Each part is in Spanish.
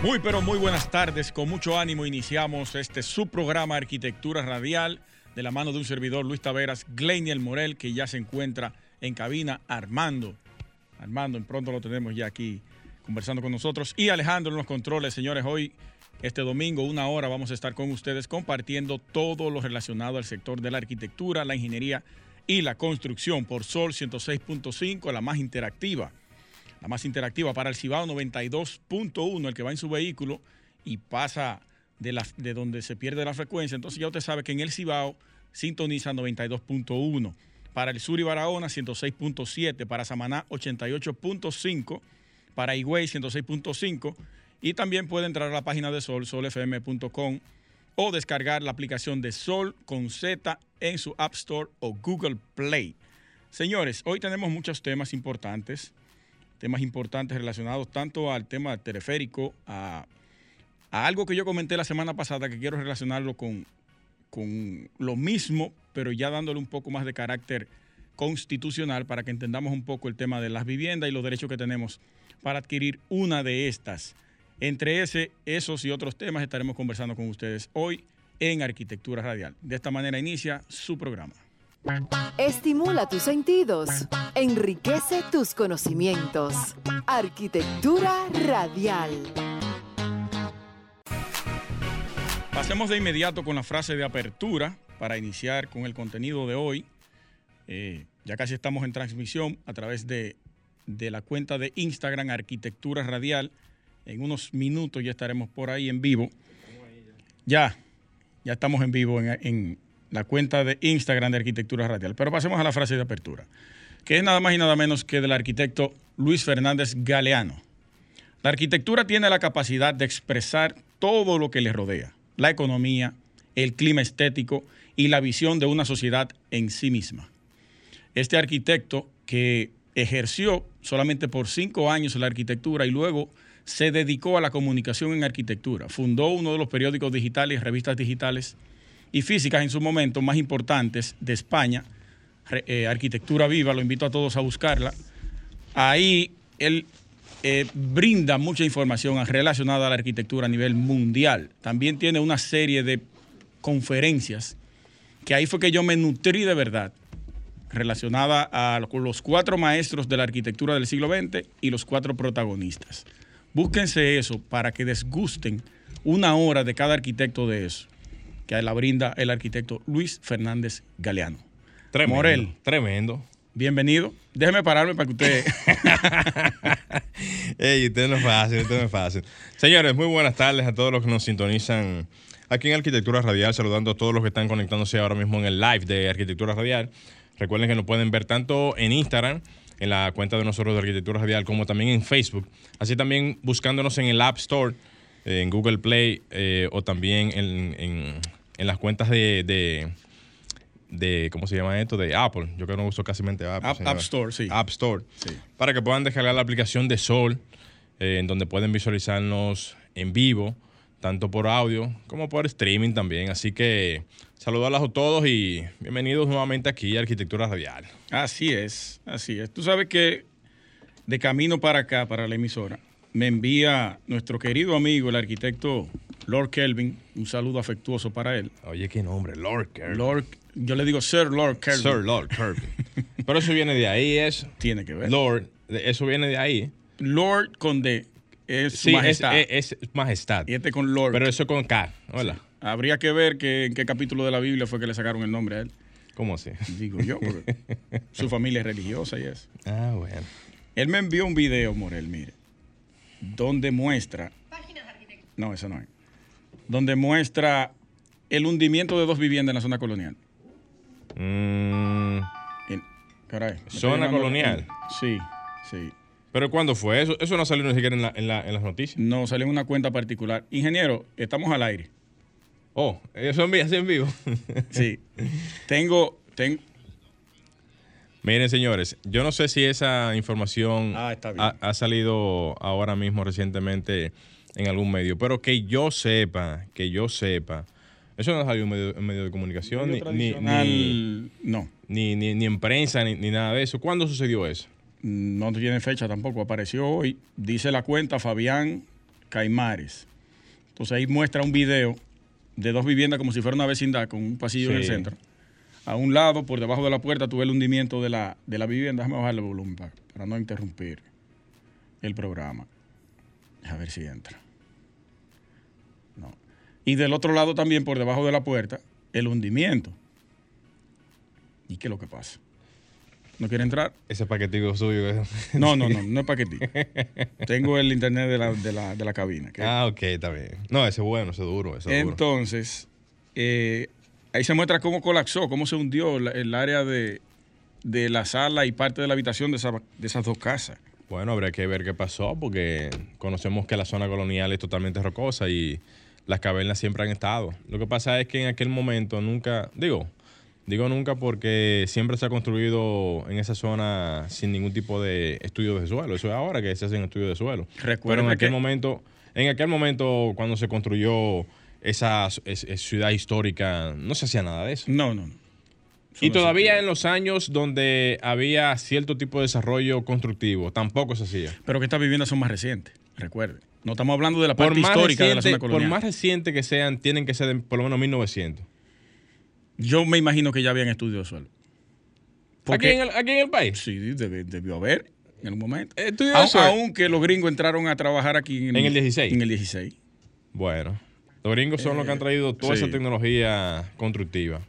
Muy pero muy buenas tardes, con mucho ánimo iniciamos este subprograma Arquitectura Radial de la mano de un servidor Luis Taveras, Gleinier Morel, que ya se encuentra en cabina, Armando. Armando, en pronto lo tenemos ya aquí conversando con nosotros. Y Alejandro en los controles, señores, hoy, este domingo, una hora, vamos a estar con ustedes compartiendo todo lo relacionado al sector de la arquitectura, la ingeniería y la construcción por Sol 106.5, la más interactiva la más interactiva para el Cibao 92.1, el que va en su vehículo y pasa de, la, de donde se pierde la frecuencia. Entonces ya usted sabe que en el Cibao sintoniza 92.1. Para el sur y Barahona 106.7, para Samaná 88.5, para Higüey 106.5 y también puede entrar a la página de Sol, solfm.com o descargar la aplicación de Sol con Z en su App Store o Google Play. Señores, hoy tenemos muchos temas importantes temas importantes relacionados tanto al tema teleférico, a, algo que yo comenté la semana pasada que quiero relacionarlo con, con lo mismo, pero ya dándole un poco más de carácter constitucional para que entendamos un poco el tema de las viviendas y los derechos que tenemos para adquirir una de estas. Entre ese, esos y otros temas estaremos conversando con ustedes hoy en Arquitectura Radial. De esta manera inicia su programa. Estimula tus sentidos, enriquece tus conocimientos. Arquitectura radial. Pasemos de inmediato con la frase de apertura para iniciar con el contenido de hoy. Eh, ya casi estamos en transmisión a través de, la cuenta de Instagram Arquitectura Radial. En unos minutos ya estaremos por ahí en vivo. Ya, ya estamos en vivo en la cuenta de Instagram de Arquitectura Radial. Pero pasemos a la frase de apertura, que es nada más y nada menos que del arquitecto Luis Fernández Galeano. La arquitectura tiene la capacidad de expresar todo lo que le rodea, la economía, el clima estético y la visión de una sociedad en sí misma. Este arquitecto que ejerció solamente por cinco años la arquitectura y luego se dedicó a la comunicación en arquitectura. Fundó uno de los periódicos digitales revistas digitales y físicas en su momento más importantes de España, eh, Arquitectura Viva, lo invito a todos a buscarla. Ahí él eh, brinda mucha información relacionada a la arquitectura a nivel mundial. También tiene una serie de conferencias que ahí fue que yo me nutrí de verdad relacionada a los cuatro maestros de la arquitectura del siglo XX y los cuatro protagonistas. Búsquense eso para que desgusten una hora de cada arquitecto de eso que la brinda el arquitecto Luis Fernández Galeano. Tremendo. Morel. Tremendo. Bienvenido. Déjeme pararme para que usted. Ey, usted no es fácil, usted no es fácil. Señores, muy buenas tardes a todos los que nos sintonizan aquí en Arquitectura Radial, saludando a todos los que están conectándose ahora mismo en el live de Arquitectura Radial. Recuerden que nos pueden ver tanto en Instagram, en la cuenta de nosotros de Arquitectura Radial, como también en Facebook. Así también buscándonos en el App Store, en Google Play eh, o también en en las cuentas de, de, ¿cómo se llama esto? De Apple. Yo que no uso casi Apple. App, App, Store, sí. App Store. Sí. Para que puedan descargar la aplicación de Sol, eh, en donde pueden visualizarnos en vivo, tanto por audio como por streaming también. Así que saludarlos a todos y bienvenidos nuevamente aquí a Arquitectura Radial. Así es, así es. Tú sabes que de camino para acá, para la emisora, me envía nuestro querido amigo, el arquitecto Lord Kelvin, un saludo afectuoso para él. Oye, qué nombre, Lord Kelvin. Lord, yo le digo Sir Lord Kelvin. Sir Lord Kelvin. Pero eso viene de ahí, es. Tiene que ver. Lord, eso viene de ahí. Lord con D. Es sí, majestad. Es, majestad. Y este con Lord. Pero eso con K. Hola. Habría que ver que, en qué capítulo de la Biblia fue que le sacaron el nombre a él. ¿Cómo así? Digo yo, porque su familia es religiosa y eso. Ah, bueno. Él me envió un video, Morel, mire, donde muestra. No, eso no es donde muestra el hundimiento de dos viviendas en la zona colonial. Mm. caray, ¿Zona colonial? Sí, sí. ¿Pero cuándo fue eso? Eso no salió ni siquiera en, las noticias. No, salió en una cuenta particular. Ingeniero, estamos al aire. Oh, eso en vivo, así en vivo. Sí. Tengo, tengo, Miren, señores, yo no sé si esa información Ah, ha salido ahora mismo recientemente en algún medio, pero que yo sepa, que yo sepa, eso no ha salido en medio, en medio de comunicación, ni, medio ni, ni, no, ni, ni- ni en prensa, ni, ni nada de eso. ¿Cuándo sucedió eso? no tiene fecha tampoco, apareció hoy, dice la cuenta Fabián Caimares. Entonces ahí muestra un video de dos viviendas como si fuera una vecindad con un pasillo en el centro. A un lado, por debajo de la puerta, tuve el hundimiento de la, de la vivienda. Déjame bajarle el volumen para, para no interrumpir el programa. A ver si entra. Y del otro lado también, por debajo de la puerta, el hundimiento. ¿Y qué es lo que pasa? ¿No quiere entrar? Ese paquetico suyo. No, no, no, no es paquetito. Tengo el internet de la, de la, de la cabina. ah, ok, está bien. No, ese es bueno, ese es duro, ese. Entonces, eh, ahí se muestra cómo colapsó, cómo se hundió la- el área de, de la sala y parte de la habitación de, esa- de esas dos casas. Bueno, habría que ver qué pasó, porque conocemos que la zona colonial es totalmente rocosa y las cavernas siempre han estado. Lo que pasa es que en aquel momento nunca, digo, digo nunca porque siempre se ha construido en esa zona sin ningún tipo de estudio de suelo. Eso es ahora que se hacen estudios de suelo. Recuerde Pero en aquel que- momento, en aquel momento cuando se construyó esa es- es ciudad histórica, no se hacía nada de eso. No, no. Eso Y no todavía en los años donde había cierto tipo de desarrollo constructivo, tampoco se hacía. Pero que estas viviendas son más recientes, recuerde. No estamos hablando de la parte Por histórica de la zona por colonial. más reciente que sean, tienen que ser de por lo menos 1900. Yo me imagino que ya habían estudios de suelo. ¿Aquí en, el, aquí en el país? Sí, debió haber en algún momento. Estudios de Aun- suelo. Aunque los gringos entraron a trabajar aquí en, En el 16. En el 16. Bueno, los gringos son los que han traído toda Eh, sí. esa tecnología constructiva.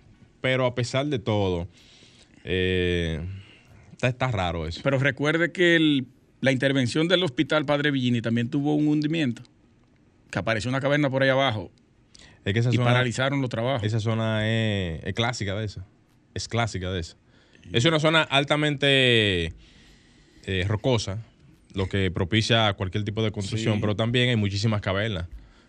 Pero a pesar de todo, eh, está, está raro eso. Pero recuerde que el- la intervención del hospital Padre Villini también tuvo un hundimiento. Que apareció una caverna por ahí abajo Es que esa y zona, paralizaron los trabajos. esa zona es, es clásica de eso. Es clásica de eso. Es una zona altamente eh, rocosa, lo que propicia cualquier tipo de construcción, Sí. pero también hay muchísimas cavernas.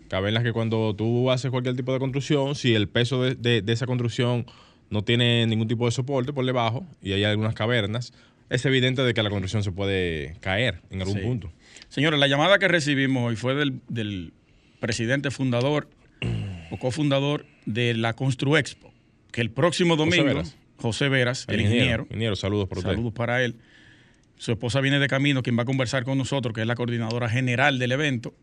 Cavernas que cuando tú haces cualquier tipo de construcción, si el peso de, de- de esa construcción no tiene ningún tipo de soporte por debajo y hay algunas cavernas, es evidente de que la construcción se puede caer en algún Sí. punto. Señores, la llamada que recibimos hoy fue del, del presidente fundador o cofundador de la Construexpo, que el próximo domingo, Veras. José Veras, el, ingeniero, Ingeniero, saludos por usted. saludos para él. Su esposa viene de camino, quien va a conversar con nosotros, que es la coordinadora general del evento.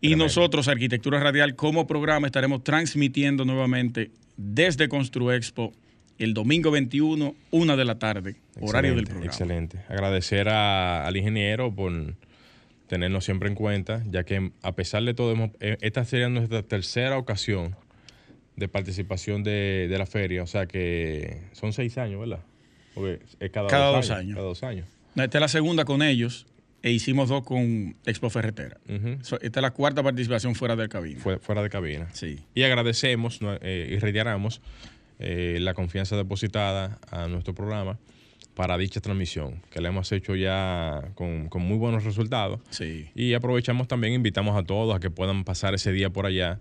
Y Tremendo. nosotros, Arquitectura Radial, como programa, estaremos transmitiendo nuevamente desde Construexpo el domingo 21, una de la tarde, horario del programa. Excelente. Agradecer a- al ingeniero por tenernos siempre en cuenta, ya que a pesar de todo, hemos- eh, esta sería nuestra tercera ocasión de participación de, de la feria. O sea que son seis años, ¿verdad? Porque es cada, Cada dos, dos años, años. Cada dos años. Esta es la segunda con ellos e hicimos dos con Expo Ferretera. Esta es la cuarta participación fuera del cabina. Fue- fuera de cabina. Sí. Y agradecemos eh, y reiteramos eh, la confianza depositada a nuestro programa para dicha transmisión, que la hemos hecho ya con, con muy buenos resultados. Sí. Y aprovechamos también, invitamos a todos a que puedan pasar ese día por allá,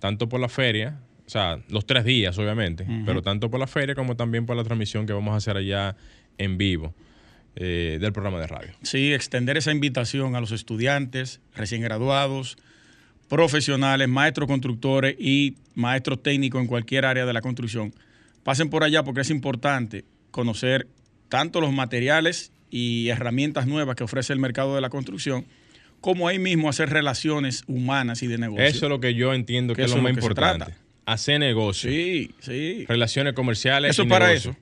tanto por la feria, o sea, los tres días obviamente, pero tanto por la feria como también por la transmisión que vamos a hacer allá en vivo eh, del programa de radio. Sí, extender esa invitación a los estudiantes, recién graduados, profesionales, maestros constructores y maestros técnicos en cualquier área de la construcción. Pasen por allá porque es importante conocer tanto los materiales y herramientas nuevas que ofrece el mercado de la construcción, como ahí mismo hacer relaciones humanas y de negocio. Eso es lo que yo entiendo que, Que es lo más importante. Hacer negocio, Sí, sí. relaciones comerciales. Eso y es para negocio. eso.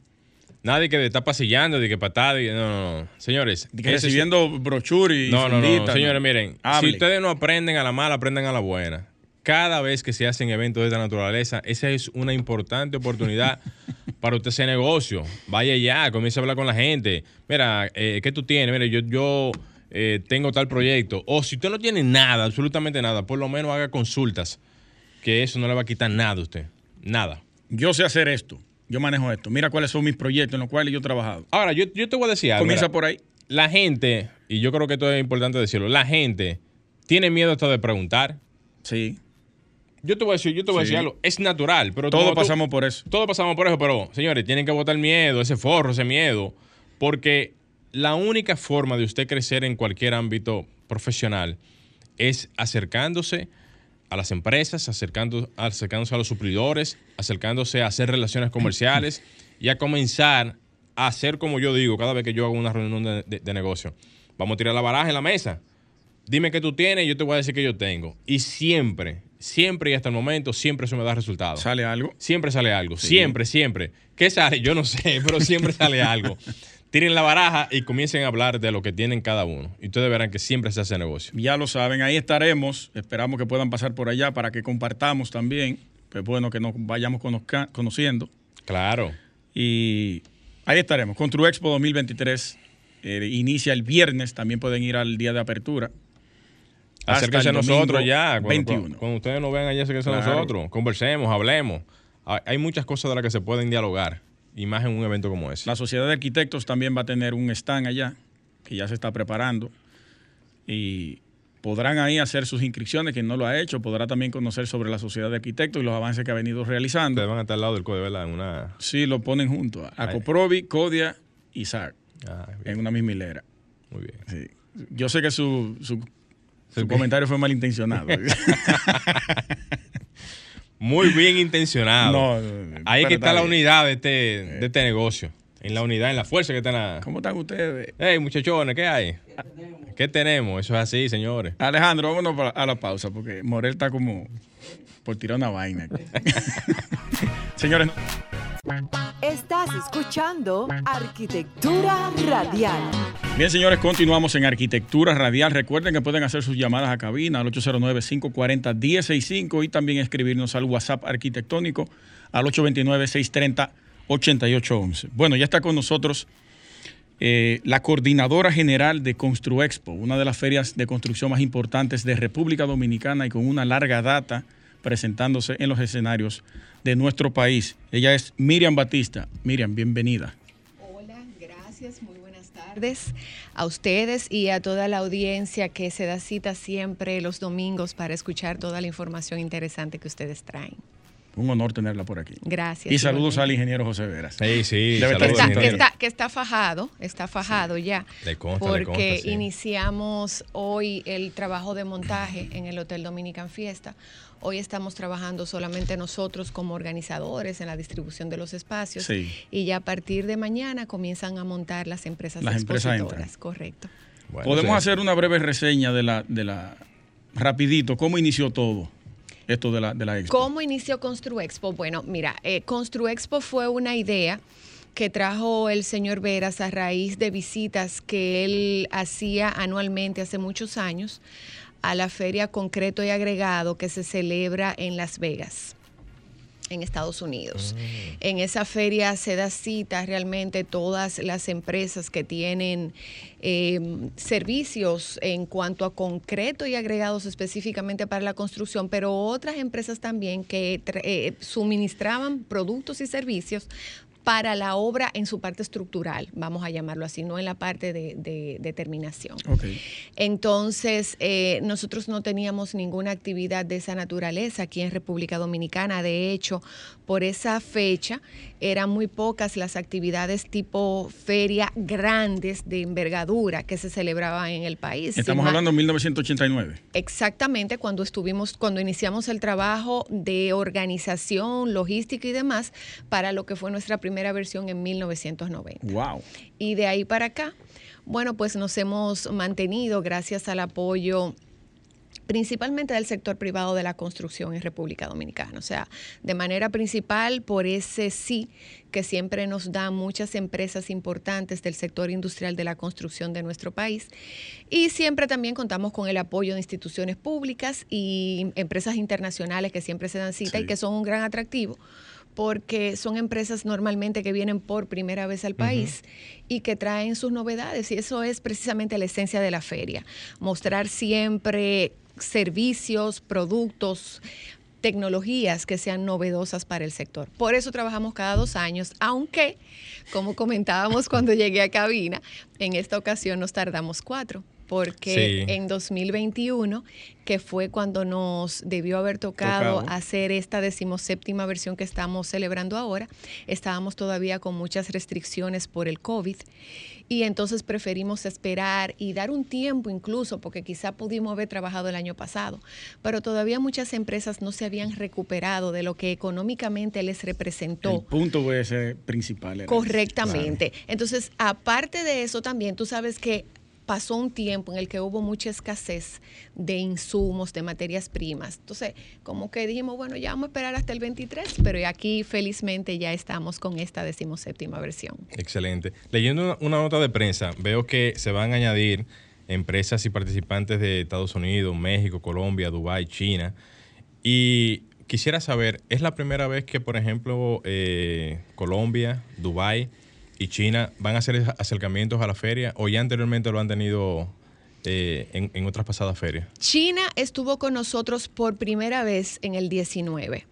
Nadie que está pasillando, de que patada, que- no, no, no. Señores, que recibiendo brochure y No, no, señores, miren, Hable. si ustedes no aprenden a la mala, aprendan a la buena. Cada vez que se hacen eventos de esta naturaleza, esa es una importante oportunidad para usted hacer negocio. Vaya ya, comience a hablar con la gente. Mira, eh, ¿qué tú tienes? Mire, yo, yo eh, tengo tal proyecto. O si usted no tiene nada, absolutamente nada, por lo menos haga consultas, que eso no le va a quitar nada a usted. Nada. Yo sé hacer esto, yo manejo esto. Mira cuáles son mis proyectos en los cuales yo he trabajado. Ahora, yo, yo te voy a decir algo. Comienza mira. por ahí. la gente, y yo creo que esto es importante decirlo, la gente tiene miedo hasta de preguntar. Sí. yo te voy a decir, yo te voy a decir algo, es natural, pero todos pasamos por eso. Todos pasamos por eso, pero señores, tienen que botar miedo, ese forro, ese miedo, porque la única forma de usted crecer en cualquier ámbito profesional es acercándose a las empresas, acercando, acercándose a los suplidores, acercándose a hacer relaciones comerciales y a comenzar a hacer como yo digo cada vez que yo hago una reunión de, negocio. Vamos a tirar la baraja en la mesa. Dime qué tú tienes y yo te voy a decir que yo tengo. Y siempre, siempre y hasta el momento, siempre eso me da resultados. ¿Sale algo? Siempre sale algo. Siempre, siempre. ¿Qué sale? Yo no sé, pero siempre sale algo. tiren la baraja y comiencen a hablar de lo que tienen cada uno. Y ustedes verán que siempre se hace negocio. Ya lo saben, ahí estaremos. Esperamos que puedan pasar por allá para que compartamos también. Es bueno que nos vayamos conociendo. Claro. Y ahí estaremos. Construexpo 2023 eh, inicia el viernes. También pueden ir al día de apertura. Acérquense a nosotros ya. Cuando, 21. Cuando, ustedes nos vean allá, acérquense a nosotros. Conversemos, hablemos. Hay muchas cosas de las que se pueden dialogar y más en un evento como ese. La Sociedad de Arquitectos también va a tener un stand allá, que ya se está preparando, y podrán ahí hacer sus inscripciones, quien no lo ha hecho, podrá también conocer sobre la Sociedad de Arquitectos y los avances que ha venido realizando. Ustedes van a estar al lado del CODE, ¿verdad? En una... Sí, lo ponen junto, a Coprovi, Codia y SAR, ah, en una misma hilera. Muy bien. Yo sé que su, su, su comentario fue malintencionado. Muy bien intencionado. Ahí que está la unidad de este, de este negocio. En la unidad, en la fuerza que está la... ¿Cómo están ustedes? Hey, muchachones, ¿qué hay? ¿Qué tenemos? Eso es así, señores. Alejandro, vámonos a la pausa porque Morel está como por tirar una vaina. señores. Estás escuchando Arquitectura Radial. Bien, señores, continuamos en Arquitectura Radial. Recuerden que pueden hacer sus llamadas a cabina al 809-540-1065 y también escribirnos al WhatsApp arquitectónico al 829-630-8811. Bueno, ya está con nosotros eh, la coordinadora general de Construexpo, una de las ferias de construcción más importantes de República Dominicana y con una larga data presentándose en los escenarios de nuestro país. Ella es Miriam Batista. Miriam, bienvenida. Hola, gracias, muy buenas tardes a ustedes y a toda la audiencia que se da cita siempre los domingos para escuchar toda la información interesante que ustedes traen. Un honor tenerla por aquí. Gracias. Y saludos al ingeniero José Veras. Sí, sí. que, está, fajado, está fajado ya. porque iniciamos hoy el trabajo de montaje en el Hotel Dominican Fiesta. Hoy estamos trabajando solamente nosotros como organizadores en la distribución de los espacios. Y ya a partir de mañana comienzan a montar las empresas las expositoras. correcto. Podemos hacer una breve reseña de la, de la, rapidito, ¿cómo inició todo? esto de la, de la expo? ¿Cómo inició Construexpo? Bueno, mira, eh, Construexpo fue una idea que trajo el señor Veras a raíz de visitas que él hacía anualmente hace muchos años a la feria concreto y agregado que se celebra en Las Vegas en Estados Unidos. Ah. En esa feria se da cita realmente todas las empresas que tienen em, servicios en cuanto a concreto y agregados específicamente para la construcción, pero otras empresas también que eh, suministraban productos y servicios para la obra en su parte estructural, vamos a llamarlo así, no en la parte de, terminación. Entonces, eh, nosotros no teníamos ninguna actividad de esa naturaleza aquí en República Dominicana. De hecho, por esa fecha eran muy pocas las actividades tipo feria grandes de envergadura que se celebraban en el país. Estamos hablando de 1989. Exactamente, cuando estuvimos, cuando iniciamos el trabajo de organización, logística y demás para lo que fue nuestra primera primera versión en 1990. Wow. Y de ahí para acá, bueno, pues nos hemos mantenido gracias al apoyo principalmente del sector privado de la construcción en República Dominicana. O sea, de manera principal por ese sí que siempre nos dan muchas empresas importantes del sector industrial de la construcción de nuestro país. Y siempre también contamos con el apoyo de instituciones públicas y empresas internacionales que siempre se dan cita y que son un gran atractivo porque son empresas normalmente que vienen por primera vez al país y que traen sus novedades. Y eso es precisamente la esencia de la feria, mostrar siempre servicios, productos, tecnologías que sean novedosas para el sector. Por eso trabajamos cada dos años, aunque, como comentábamos cuando llegué a cabina, En esta ocasión nos tardamos cuatro porque Sí. en 2021, que fue cuando nos debió haber tocado, Tocado. hacer esta decimoséptima versión que estamos celebrando ahora, estábamos todavía con muchas restricciones por el COVID y entonces preferimos esperar y dar un tiempo incluso, porque quizá pudimos haber trabajado el año pasado, pero todavía muchas empresas no se habían recuperado de lo que económicamente les representó. El punto ese principal. era ese. Correctamente. Entonces, aparte de eso también, tú sabes que pasó un tiempo en el que hubo mucha escasez de insumos, de materias primas. Entonces, como que dijimos, bueno, ya vamos a esperar hasta el 23, pero aquí felizmente ya estamos con esta decimoséptima versión. Excelente. Leyendo una, nota de prensa, veo que se van a añadir empresas y participantes de Estados Unidos, México, Colombia, Dubái, China. Y quisiera saber, ¿es la primera vez que, por ejemplo, eh, Colombia, Dubái y China van a hacer acercamientos a la feria o ya anteriormente lo han tenido eh, en, en otras pasadas ferias? China estuvo con nosotros por primera vez en el 19.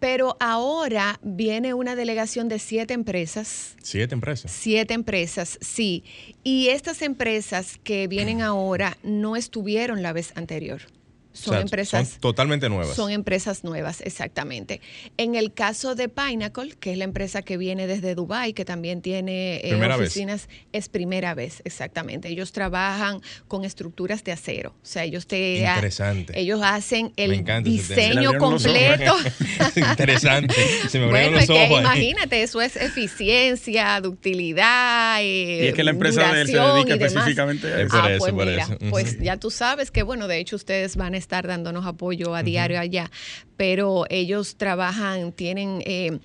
Pero ahora viene una delegación de siete empresas Siete empresas. Siete empresas, sí. Y estas empresas que vienen ahora no estuvieron la vez anterior. Son O sea, empresas. son totalmente nuevas. Son empresas nuevas, exactamente. En el caso de Pinnacle, que es la empresa que viene desde Dubai, que también tiene eh, vez. oficinas, es primera vez, exactamente. Ellos trabajan con estructuras de acero. O sea, ellos te Interesante. ellos hacen Me el diseño completo. Interesante. Se me abrieron Bueno, los es que imagínate, eso es eficiencia, ductilidad. eh, Y es que la empresa de él se dedica y demás. específicamente a Es eso. por Ah, eso, pues por mira, eso. Pues ya tú sabes que, bueno, de hecho ustedes van a estar dándonos apoyo a diario allá, pero ellos trabajan, tienen, eh,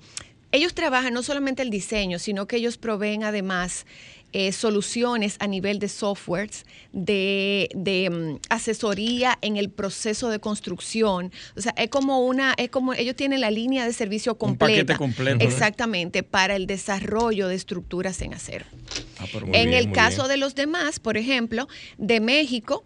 ellos trabajan no solamente el diseño, sino que ellos proveen además eh, soluciones a nivel de softwares, de, de, mm, asesoría en el proceso de construcción. O sea, es como una, es como ellos tienen la línea de servicio Un completa. paquete completo. Exactamente, para el desarrollo de estructuras en acero. Ah, en bien, el caso bien. de los demás, por ejemplo, de México,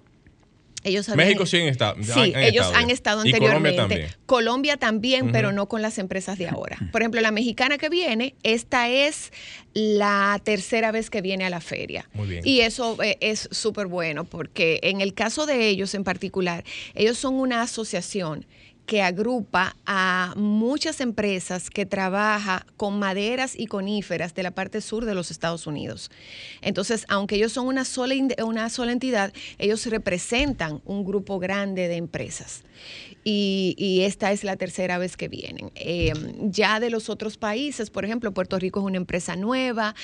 ellos habían- México sí han estado. Sí, han- han ellos estado. han estado Y Colombia anteriormente. también. Colombia también, pero no con las empresas de ahora. Por ejemplo, la mexicana que viene, esta es la tercera vez que viene a la feria. Muy bien. Y eso eh, es súper bueno porque en el caso de ellos en particular, ellos son una asociación que agrupa a muchas empresas que trabaja con maderas y coníferas de la parte sur de los Estados Unidos. Entonces, aunque ellos son una sola, una sola entidad, ellos representan un grupo grande de empresas. Y, esta es la tercera vez que vienen. Eh, ya de los otros países, por ejemplo, Puerto Rico es una empresa nueva.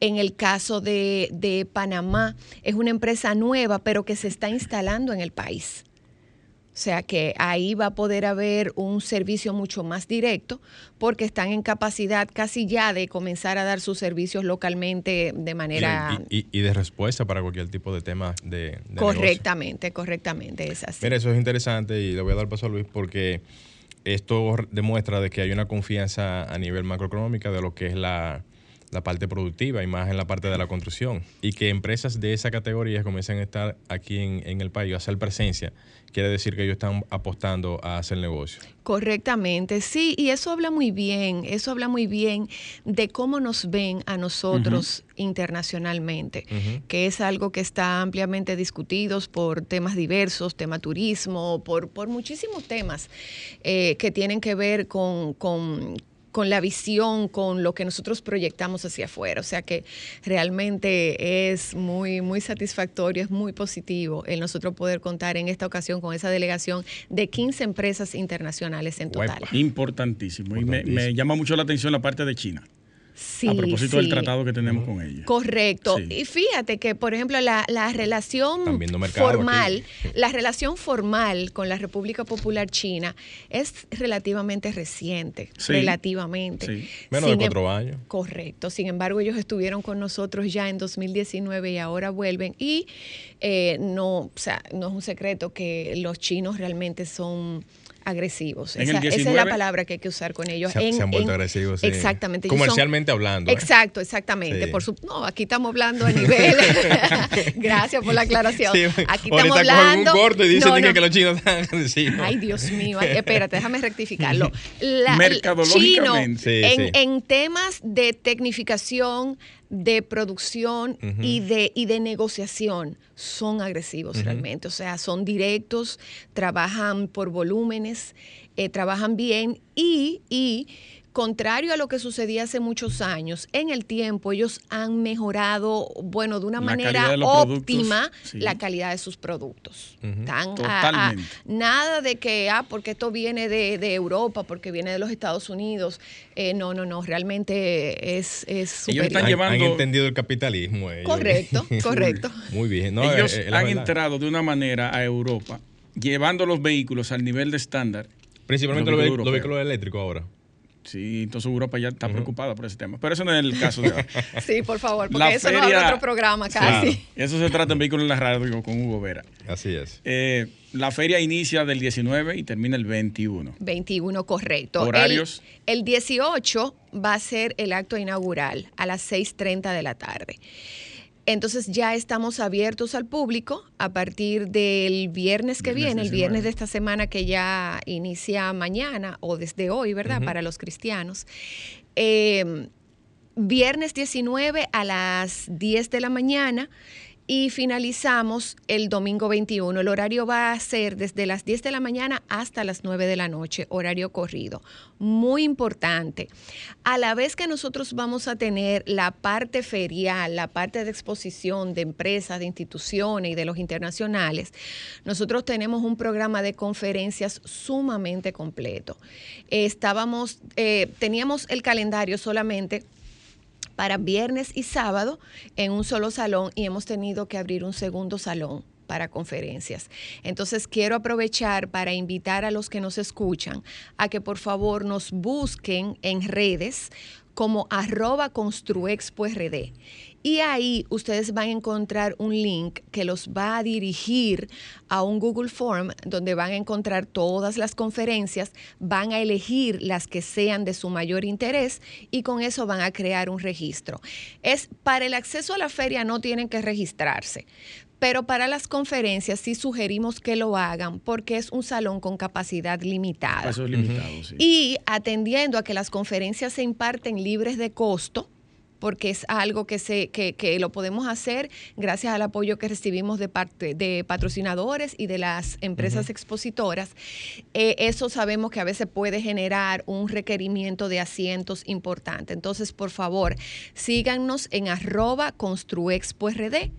En el caso de, de Panamá, es una empresa nueva, pero que se está instalando en el país. O sea que ahí va a poder haber un servicio mucho más directo porque están en capacidad casi ya de comenzar a dar sus servicios localmente de manera Y, y- y de respuesta para cualquier tipo de tema de, de negocio. correctamente, correctamente, es así. Mira, eso es interesante y le voy a dar paso a Luis porque esto demuestra de que hay una confianza a nivel macroeconómica de lo que es la, la parte productiva y más en la parte de la construcción. Y que empresas de esa categoría comiencen a estar aquí en, en el país, a hacer presencia, quiere decir que ellos están apostando a hacer negocio. Correctamente, sí, y eso habla muy bien, eso habla muy bien de cómo nos ven a nosotros internacionalmente, que es algo que está ampliamente discutido por temas diversos, tema turismo, por, por muchísimos temas eh, que tienen que ver con, con con la visión, con lo que nosotros proyectamos hacia afuera. O sea que realmente es muy, muy satisfactorio, es muy positivo el nosotros poder contar en esta ocasión con esa delegación de 15 empresas internacionales en total. Importantísimo. Y me llama mucho la atención la parte de China. Sí, a propósito del tratado que tenemos con ella. Correcto. Sí. Y fíjate que, por ejemplo, la, la relación formal, aquí. la relación formal con la República Popular China es relativamente reciente, Sí. relativamente. Sí. Menos de Sin em- cuatro años. Correcto. Sin embargo, ellos estuvieron con nosotros ya en 2019 y ahora vuelven. Y eh, no, o sea, no es un secreto que los chinos realmente son agresivos. Esa, es 19 la palabra que hay que usar con ellos. Se, ha- En- se han vuelto en- agresivos. sí. Exactamente. son- Comercialmente hablando. ¿eh? Exacto, exactamente. Sí. Por su, no, aquí estamos hablando a nivel. Gracias por la aclaración. Sí, aquí estamos hablando. un corte y dicen No, que los chinos están agresivos. Ay, Dios mío. ay, espérate, déjame rectificarlo. La- Mercadológicamente. chino, en, en temas de tecnificación, de producción y, de, y de negociación son agresivos realmente. O sea, son directos, trabajan por volúmenes, eh, trabajan bien y, y contrario a lo que sucedía hace muchos años, en el tiempo ellos han mejorado, bueno, de una manera óptima la calidad de sus productos. Totalmente. nada de que, ah, porque esto viene de, Europa, porque viene de los Estados Unidos. Eh, no, no, no, realmente es, es Ellos están llevando... Han, entendido el capitalismo. Correcto, correcto. Muy bien. ellos han entrado de una manera a Europa, llevando los vehículos al nivel de estándar. Principalmente los vehículos eléctricos ahora. Sí, entonces Europa ya está preocupada por ese tema. Pero eso no es el caso de sí, por favor, porque eso no es otro programa casi. Eso se trata en Vehículos en la Radio con Hugo Vera. Así es. Eh, la feria inicia del 19 y termina el 21. 21, correcto. ¿Horarios? El, el 18 va a ser el acto inaugural a las 6.30 de la tarde. Entonces ya estamos abiertos al público a partir del viernes que viene, el viernes de esta semana que ya inicia mañana o desde hoy, ¿verdad? Para los cristianos. Eh, viernes 19 a las 10 de la mañana y finalizamos el domingo 21. El horario va a ser desde las 10 de la mañana hasta las 9 de la noche, horario corrido. Muy importante. A la vez que nosotros vamos a tener la parte ferial, la parte de exposición de empresas, de instituciones y de los internacionales, nosotros tenemos un programa de conferencias sumamente completo. estábamos, eh, teníamos el calendario solamente para viernes y sábado en un solo salón y hemos tenido que abrir un segundo salón para conferencias. Entonces quiero aprovechar para invitar a los que nos escuchan a que por favor nos busquen en redes como arroba construexpoRD y ahí ustedes van a encontrar un link que los va a dirigir a un Google Form donde van a encontrar todas las conferencias, van a elegir las que sean de su mayor interés y con eso van a crear un registro. Es para el acceso a la feria no tienen que registrarse, pero para las conferencias sí sugerimos que lo hagan porque es un salón con capacidad limitada. Eso es limitado, sí. Y atendiendo a que las conferencias se imparten libres de costo, porque es algo que, se, que, que, lo podemos hacer gracias al apoyo que recibimos de parte de patrocinadores y de las empresas expositoras. Eh, eso sabemos que a veces puede generar un requerimiento de asientos importante. Entonces, por favor, síganos en arroba construexpoRD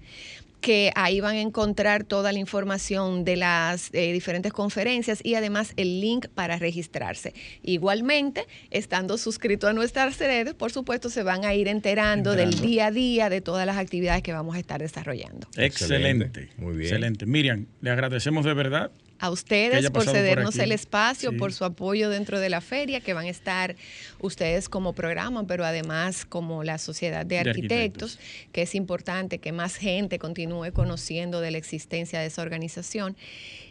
que ahí van a encontrar toda la información de las eh, diferentes conferencias y además el link para registrarse. Igualmente, estando suscrito a nuestras redes, por supuesto, se van a ir enterando, del día a día de todas las actividades que vamos a estar desarrollando. Excelente. Muy bien. Excelente. Miriam, le agradecemos de verdad a ustedes por cedernos el espacio, por su apoyo dentro de la feria, que van a estar ustedes como programa, pero además como la sociedad de arquitectos, que es importante que más gente continúe conociendo de la existencia de esa organización.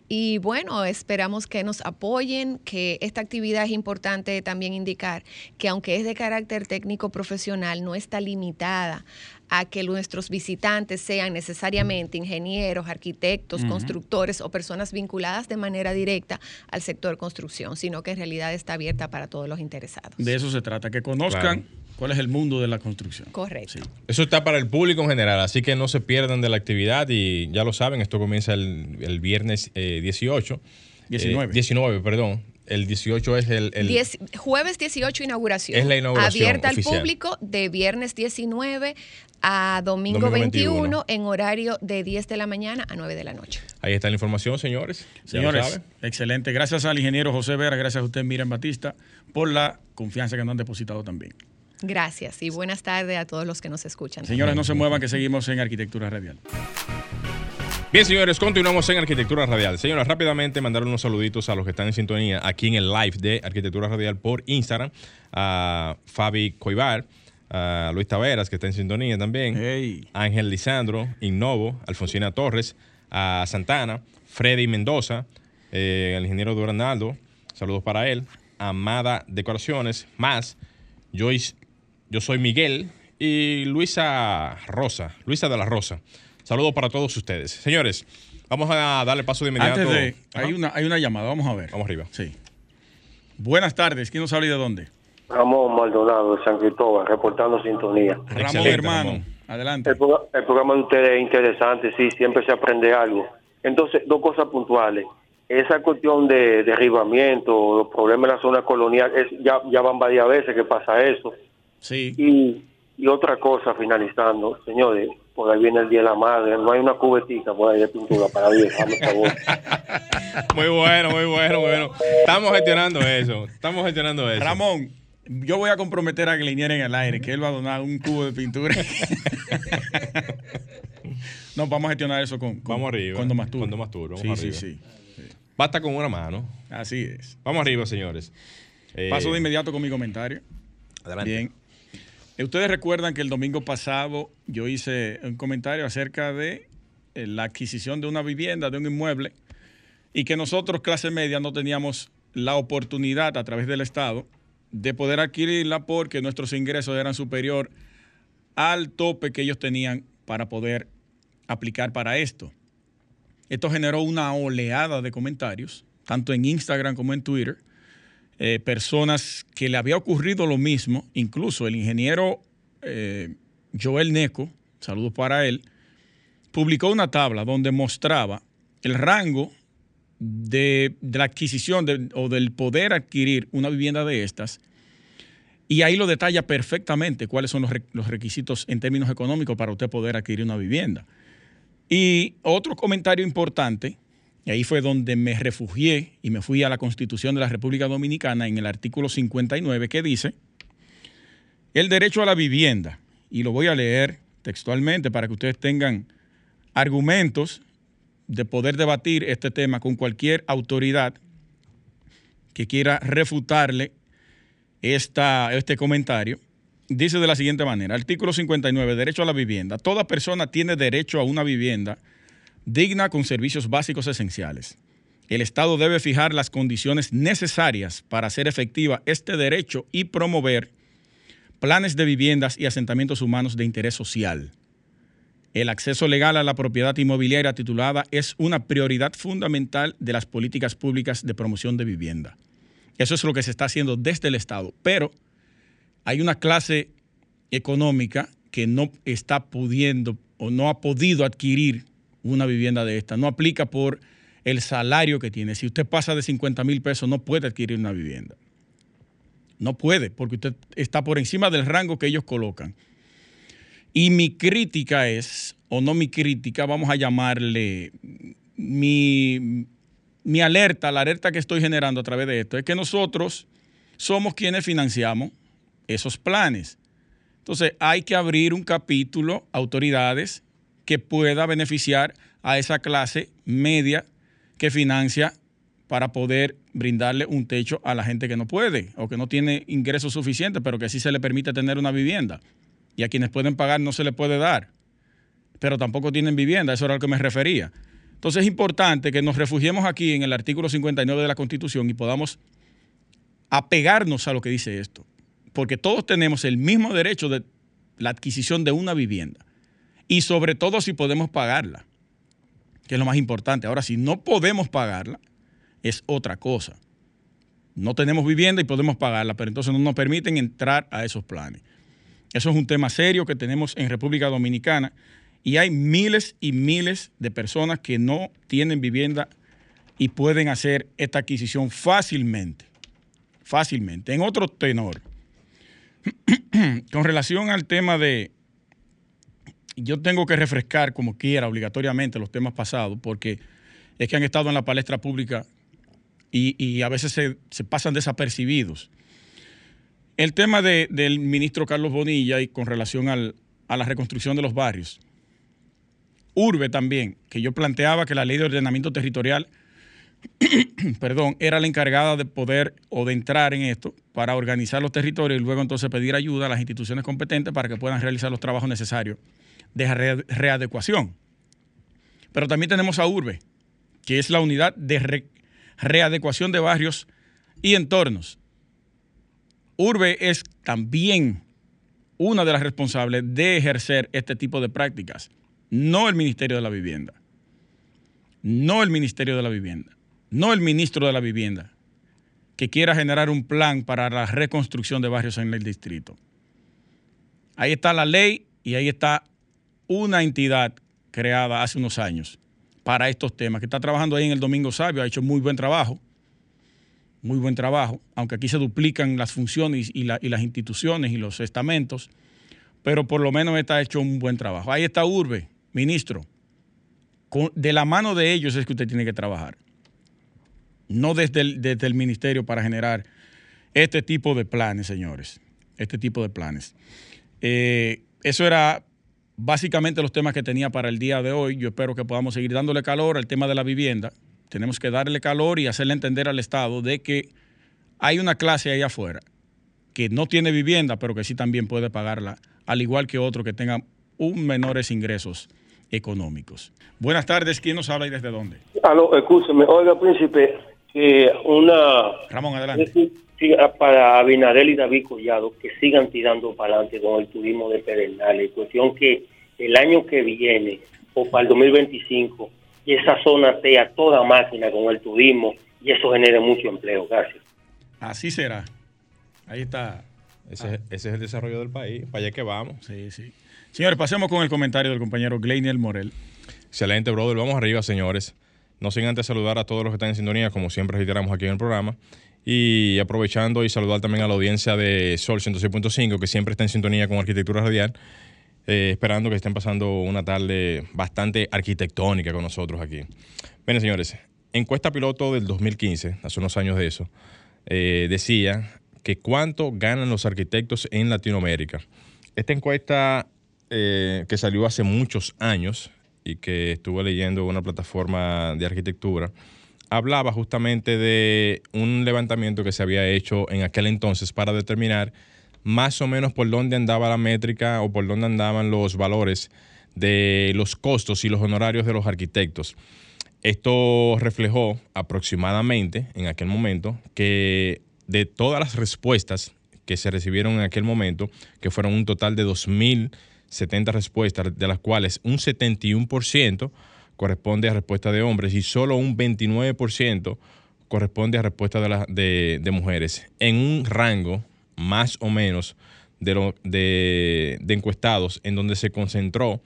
Y bueno, esperamos que nos apoyen, que esta actividad es importante también indicar que aunque es de carácter técnico profesional, no está limitada a que nuestros visitantes sean necesariamente ingenieros, arquitectos, constructores o personas vinculadas de manera directa al sector construcción, sino que en realidad está abierta para todos los interesados. De eso se trata, que conozcan. ¿Cuál es el mundo de la construcción? Correcto. Eso está para el público en general, así que no se pierdan de la actividad y ya lo saben, esto comienza el, viernes 18. 19. 19, perdón el 18 es el... jueves 18 inauguración. Es la inauguración Abierta al público de viernes 19 a domingo, 21, en horario de 10 de la mañana a 9 de la noche. Ahí está la información, señores. Señores, excelente. Gracias al ingeniero José Vera, gracias a usted, Miriam Batista, por la confianza que nos han depositado también. Gracias y buenas tardes a todos los que nos escuchan. Señores, no se muevan que seguimos en Arquitectura Radial. Bien, señores, continuamos en Arquitectura Radial. Señores, rápidamente mandar unos saluditos a los que están en sintonía aquí en el live de Arquitectura Radial por Instagram. A Fabi Coibar, a Luis Taveras, que está en sintonía también. Ángel Lisandro, Innovo, Alfonsina Torres, a Santana, Freddy Mendoza, eh, al ingeniero Duranaldo, saludos para él. Amada Decoraciones, más Joyce, yo soy Miguel y Luisa Rosa, Luisa de la Rosa. Saludos para todos ustedes. Señores, vamos a darle paso de inmediato. Antes de, hay, una, hay una llamada, vamos a ver. Vamos arriba. Sí. Buenas tardes, ¿quién nos habla y de dónde? Ramón Maldonado de San Cristóbal, reportando sintonía. Ramón, Excelente, hermano, Ramón. adelante. El, pro- el programa de ustedes es interesante, sí, siempre se aprende algo. Entonces, dos cosas puntuales. Esa cuestión de derribamiento, los problemas en la zona colonial, es, ya, ya van varias veces que pasa eso. Sí. Y, y otra cosa, finalizando, señores, por ahí viene el Día de la Madre, no hay una cubetita por ahí de pintura para vieja, por favor. Muy bueno, muy bueno, muy bueno. Estamos gestionando eso. Estamos gestionando eso. Ramón, yo voy a comprometer a Glenier en el aire que él va a donar un cubo de pintura. no, vamos a gestionar eso con, con Vamos arriba. Con Domastur. Con Domastur, vamos sí, arriba. sí, sí. Basta con una mano. Así es. Vamos arriba, señores. Eh, Paso de inmediato con mi comentario. Adelante. Bien. Eh, Ustedes recuerdan que el domingo pasado yo hice un comentario acerca de eh, la adquisición de una vivienda, de un inmueble, y que nosotros, clase media, no teníamos la oportunidad a través del Estado de poder adquirirla porque nuestros ingresos eran superior al tope que ellos tenían para poder aplicar para esto. Esto generó una oleada de comentarios, tanto en Instagram como en Twitter, eh, personas que le había ocurrido lo mismo, incluso el ingeniero eh, Joel Neco, saludos para él, publicó una tabla donde mostraba el rango de, la adquisición o del poder adquirir una vivienda de estas. Y ahí lo detalla perfectamente cuáles son los, los requisitos en términos económicos para usted poder adquirir una vivienda. Y otro comentario importante, y ahí fue donde me refugié y me fui a la Constitución de la República Dominicana en el artículo 59 que dice, el derecho a la vivienda, y lo voy a leer textualmente para que ustedes tengan argumentos de poder debatir este tema con cualquier autoridad que quiera refutarle esta, este comentario. Dice de la siguiente manera, artículo 59, derecho a la vivienda. Toda persona tiene derecho a una vivienda digna con servicios básicos esenciales. El Estado debe fijar las condiciones necesarias para hacer efectiva este derecho y promover planes de viviendas y asentamientos humanos de interés social. El acceso legal a la propiedad inmobiliaria titulada es una prioridad fundamental de las políticas públicas de promoción de vivienda. Eso es lo que se está haciendo desde el Estado. Pero hay una clase económica que no está pudiendo o no ha podido adquirir una vivienda de esta. No aplica por el salario que tiene. Si usted pasa de 50 mil pesos, no puede adquirir una vivienda. No puede, porque usted está por encima del rango que ellos colocan. Y mi crítica es, o no mi crítica, vamos a llamarle mi, mi alerta, la alerta que estoy generando a través de esto, es que nosotros somos quienes financiamos esos planes. Entonces hay que abrir un capítulo, autoridades, que pueda beneficiar a esa clase media que financia para poder brindarle un techo a la gente que no puede o que no tiene ingresos suficientes, pero que sí se le permite tener una vivienda. Y a quienes pueden pagar no se le puede dar, pero tampoco tienen vivienda, eso era a lo que me refería. Entonces es importante que nos refugiemos aquí en el artículo 59 de la Constitución y podamos apegarnos a lo que dice esto, porque todos tenemos el mismo derecho de la adquisición de una vivienda y sobre todo si podemos pagarla, que es lo más importante. Ahora, si no podemos pagarla, es otra cosa. No tenemos vivienda y podemos pagarla, pero entonces no nos permiten entrar a esos planes. Eso es un tema serio que tenemos en República Dominicana y hay miles y miles de personas que no tienen vivienda y pueden hacer esta adquisición fácilmente. Fácilmente. En otro tenor, con relación al tema de, yo tengo que refrescar como quiera obligatoriamente los temas pasados porque es que han estado en la palestra pública y, a veces se, pasan desapercibidos. El tema de- del ministro Carlos Bonilla y con relación al- a la reconstrucción de los barrios. Urbe también, que yo planteaba que la ley de ordenamiento territorial, perdón, era la encargada de poder o de entrar en esto para organizar los territorios y luego entonces pedir ayuda a las instituciones competentes para que puedan realizar los trabajos necesarios de re- readecuación. Pero también tenemos a Urbe, que es la unidad de re- readecuación de barrios y entornos. Urbe es también una de las responsables de ejercer este tipo de prácticas, no el Ministerio de la Vivienda, no el Ministerio de la Vivienda, no el ministro de la Vivienda. que quiera generar un plan para la reconstrucción de barrios en el distrito. Ahí está la ley y ahí está una entidad creada hace unos años para estos temas, que está trabajando ahí en el Domingo Sabio, ha hecho muy buen trabajo, muy buen trabajo, aunque aquí se duplican las funciones y, las instituciones y los estamentos, pero por lo menos está hecho un buen trabajo. Ahí está Urbe, ministro. de la mano de ellos es que usted tiene que trabajar, no desde el, ministerio para generar este tipo de planes, señores, este tipo de planes. Eh, eso era básicamente los temas que tenía para el día de hoy. Yo espero que podamos seguir dándole calor al tema de la vivienda. Tenemos que darle calor y hacerle entender al Estado de que hay una clase ahí afuera que no tiene vivienda, pero que sí también puede pagarla, al igual que otro que tenga un menores ingresos económicos. Buenas tardes, ¿quién nos habla y desde dónde? Aló, escúcheme. Oiga, príncipe, que una... Ramón, adelante. Para Abinadel y David Collado, que sigan tirando para adelante con el turismo de Pedernales. Cuestión que el año que viene o para el 2025 esa zona esté a toda máquina con el turismo y eso genere mucho empleo. Gracias. Así será. Ahí está. Ese, es el desarrollo del país. Para allá que vamos. Sí, sí. Señores, pasemos con el comentario del compañero Gleiniel Morel. Excelente, brother. Vamos arriba, señores. No sin antes saludar a todos los que están en sintonía, como siempre reiteramos aquí en el programa. Y aprovechando y saludar también a la audiencia de Sol 106.5, que siempre está en sintonía con Arquitectura Radial. Eh, esperando que estén pasando una tarde bastante arquitectónica con nosotros aquí. Bien, señores, encuesta piloto del 2015, hace unos años de eso, eh, decía que cuánto ganan los arquitectos en Latinoamérica. Esta encuesta eh, que salió hace muchos años y que estuve leyendo en una plataforma de arquitectura, hablaba justamente de un levantamiento que se había hecho en aquel entonces para determinar más o menos por dónde andaba la métrica o por dónde andaban los valores de los costos y los honorarios de los arquitectos. Esto reflejó aproximadamente en aquel momento que de todas las respuestas que se recibieron en aquel momento, que fueron un total de 2.070 respuestas, de las cuales un 71% corresponde a respuesta de hombres y solo un 29% corresponde a respuesta de, de mujeres, en un rango más o menos de, encuestados en donde se concentró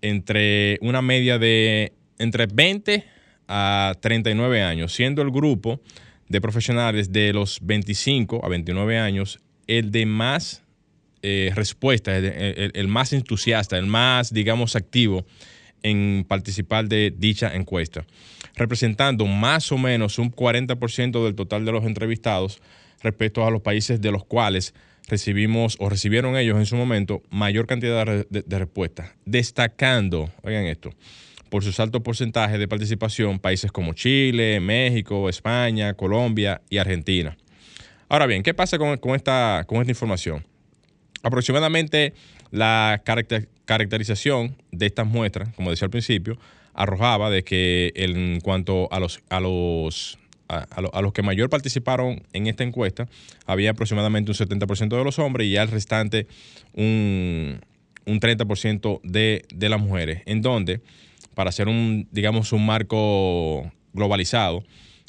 entre una media de entre 20 a 39 años, siendo el grupo de profesionales de los 25 a 29 años el de más eh, respuesta, el, más entusiasta, el más, digamos, activo en participar de dicha encuesta, representando más o menos un 40% del total de los entrevistados respecto a los países de los cuales recibimos o recibieron ellos en su momento mayor cantidad de, respuestas, destacando, oigan esto, por sus altos porcentajes de participación países como Chile, México, España, Colombia y Argentina. Ahora bien, ¿qué pasa con, esta, con esta información? Aproximadamente la caracterización de estas muestras, como decía al principio, arrojaba de que en cuanto a los, a los a, los que mayor participaron en esta encuesta, había aproximadamente un 70% de los hombres y al restante un, 30% de, de las mujeres. En donde, para hacer un, digamos, un marco globalizado,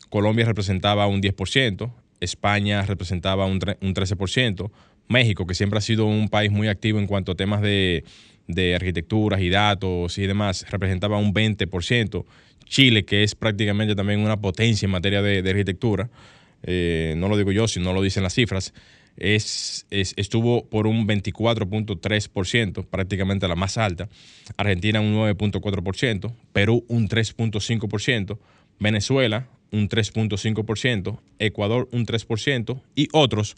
Colombia representaba un 10%, España representaba un, un 13%, México, que siempre ha sido un país muy activo en cuanto a temas de, de arquitecturas y datos y demás, representaba un 20%. Chile, que es prácticamente también una potencia en materia de, arquitectura, eh, no lo digo yo, sino lo dicen las cifras, es, estuvo por un 24.3%, prácticamente la más alta, Argentina un 9.4%, Perú un 3.5%, Venezuela un 3.5%, Ecuador un 3% y otros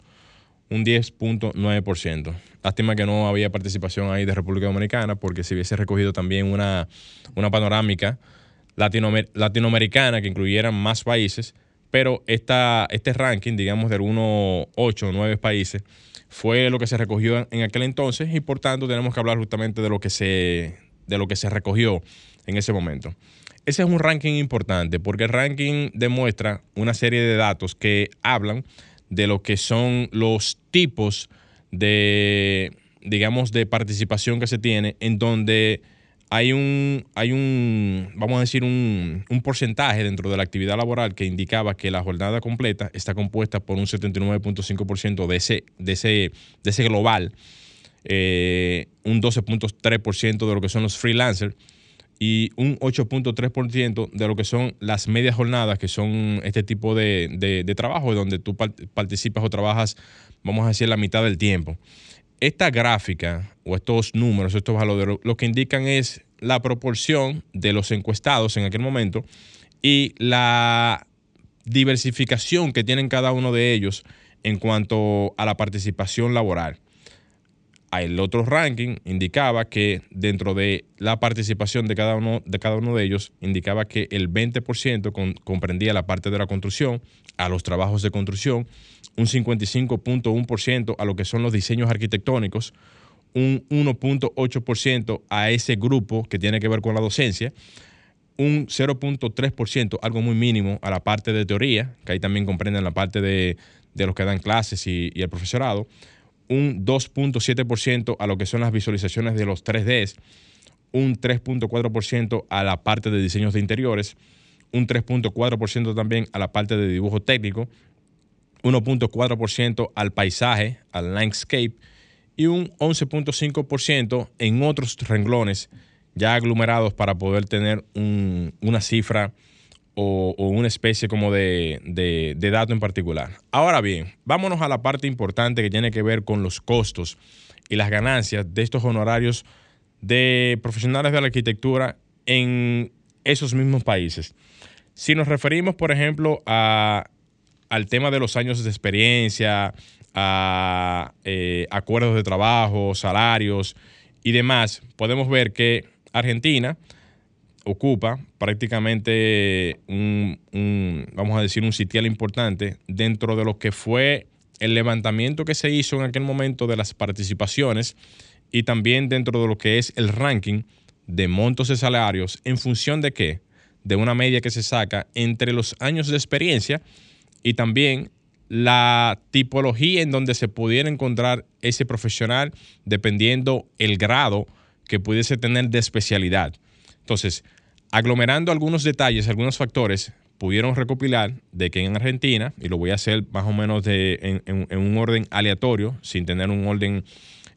un 10.9%. Lástima que no había participación ahí de República Dominicana, porque si hubiese recogido también una, una panorámica latinoamericana que incluyeran más países, pero esta, este ranking, digamos, de algunos 8 o 9 países, fue lo que se recogió en aquel entonces y por tanto tenemos que hablar justamente de lo que se, de lo que se recogió en ese momento. Ese es un ranking importante porque el ranking demuestra una serie de datos que hablan de lo que son los tipos de, digamos, de participación que se tiene en donde hay un, hay un, vamos a decir, un, porcentaje dentro de la actividad laboral que indicaba que la jornada completa está compuesta por un 79.5% de ese, de, ese, de ese global, eh, un 12.3% de lo que son los freelancers y un 8.3% de lo que son las medias jornadas, que son este tipo de trabajo donde tú participas o trabajas, vamos a decir, la mitad del tiempo esta gráfica o estos números, estos valores, lo que indican es la proporción de los encuestados en aquel momento y la diversificación que tienen cada uno de ellos en cuanto a la participación laboral. El otro ranking indicaba que dentro de la participación de cada uno de, cada uno de ellos, indicaba que el 20% comprendía la parte de la construcción, a los trabajos de construcción, un 55.1% a lo que son los diseños arquitectónicos, un 1.8% a ese grupo que tiene que ver con la docencia, un 0.3%, algo muy mínimo, a la parte de teoría, que ahí también comprenden la parte de, los que dan clases y el profesorado, un 2.7% a lo que son las visualizaciones de los 3Ds, un 3.4% a la parte de diseños de interiores, un 3.4% también a la parte de dibujo técnico, 1.4% al paisaje, al landscape, y un 11.5% en otros renglones ya aglomerados para poder tener una cifra o, una especie como de, de, dato en particular. Ahora bien, vámonos a la parte importante que tiene que ver con los costos y las ganancias de estos honorarios de profesionales de la arquitectura en esos mismos países. Si nos referimos, por ejemplo, a al tema de los años de experiencia, a eh, acuerdos de trabajo, salarios y demás, podemos ver que Argentina ocupa prácticamente un, vamos a decir, un sitial importante dentro de lo que fue el levantamiento que se hizo en aquel momento de las participaciones y también dentro de lo que es el ranking de montos de salarios en función de qué? De una media que se saca entre los años de experiencia y también la tipología en donde se pudiera encontrar ese profesional dependiendo el grado que pudiese tener de especialidad. Entonces, aglomerando algunos detalles, algunos factores, pudieron recopilar de que en Argentina, y lo voy a hacer más o menos de, en, un orden aleatorio, sin tener un orden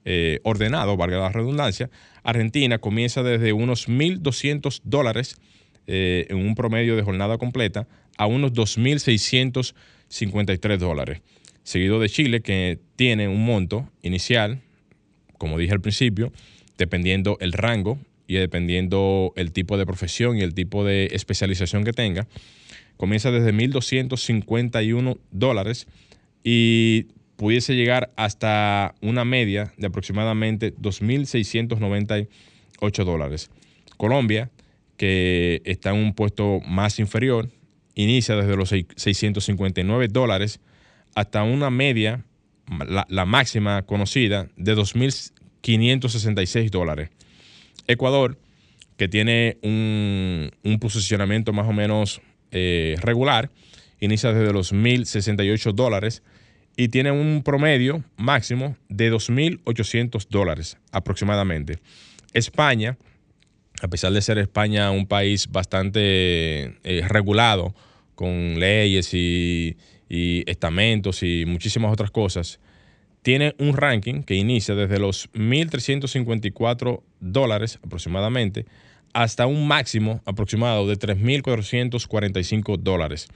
eh, ordenado, valga la redundancia, Argentina comienza desde unos 1.200 dólares eh, en un promedio de jornada completa a unos 2.653 dólares. Seguido de Chile, que tiene un monto inicial, como dije al principio, dependiendo el rango y dependiendo el tipo de profesión y el tipo de especialización que tenga, comienza desde 1.251 dólares y pudiese llegar hasta una media de aproximadamente 2.698 dólares. Colombia, que está en un puesto más inferior, inicia desde los 659 dólares hasta una media, la, máxima conocida, de 2.566 dólares. Ecuador, que tiene un, posicionamiento más o menos eh, regular, inicia desde los 1.068 dólares y tiene un promedio máximo de 2.800 dólares aproximadamente. España, a pesar de ser España un país bastante eh, regulado, con leyes y, estamentos y muchísimas otras cosas, tiene un ranking que inicia desde los 1.354 dólares aproximadamente hasta un máximo aproximado de 3.445 dólares.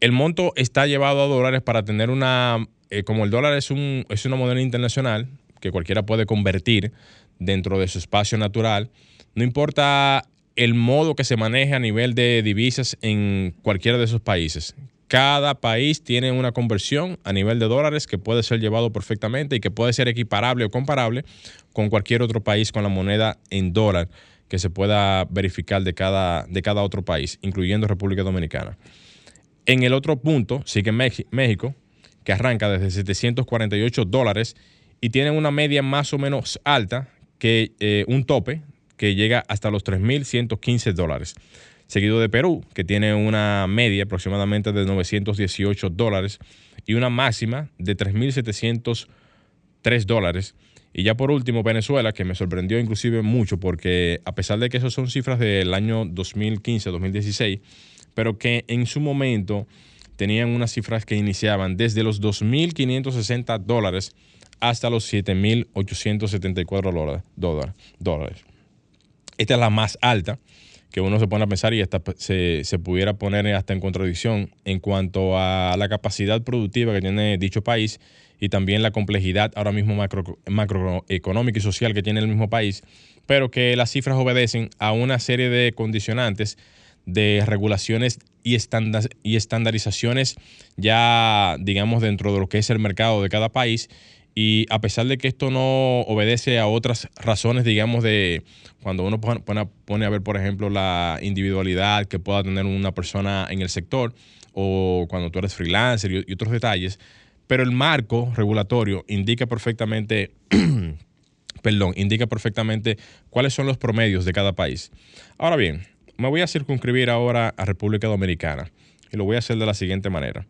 El monto está llevado a dólares para tener una, eh, como el dólar es, un, es una moneda internacional que cualquiera puede convertir dentro de su espacio natural, no importa el modo que se maneje a nivel de divisas en cualquiera de esos países. Cada país tiene una conversión a nivel de dólares que puede ser llevado perfectamente y que puede ser equiparable o comparable con cualquier otro país con la moneda en dólar que se pueda verificar de cada, de cada otro país, incluyendo República Dominicana. En el otro punto sigue México, que arranca desde 748 dólares y tiene una media más o menos alta que eh, un tope que llega hasta los 3.115 dólares. Seguido de Perú, que tiene una media aproximadamente de 918 dólares y una máxima de 3.703 dólares. Y ya por último, Venezuela, que me sorprendió inclusive mucho porque a pesar de que esas son cifras del año 2015-2016, pero que en su momento tenían unas cifras que iniciaban desde los 2.560 dólares hasta los 7.874 dólares. Esta es la más alta que uno se pone a pensar y se, se, pudiera poner hasta en contradicción en cuanto a la capacidad productiva que tiene dicho país y también la complejidad ahora mismo macro, macroeconómica y social que tiene el mismo país, pero que las cifras obedecen a una serie de condicionantes de regulaciones y, y estandarizaciones ya, digamos, dentro de lo que es el mercado de cada país y a pesar de que esto no obedece a otras razones, digamos, de cuando uno pone, a ver, por ejemplo, la individualidad que pueda tener una persona en el sector o cuando tú eres freelancer y, otros detalles, pero el marco regulatorio indica perfectamente, perdón, indica perfectamente cuáles son los promedios de cada país. Ahora bien, me voy a circunscribir ahora a República Dominicana y lo voy a hacer de la siguiente manera.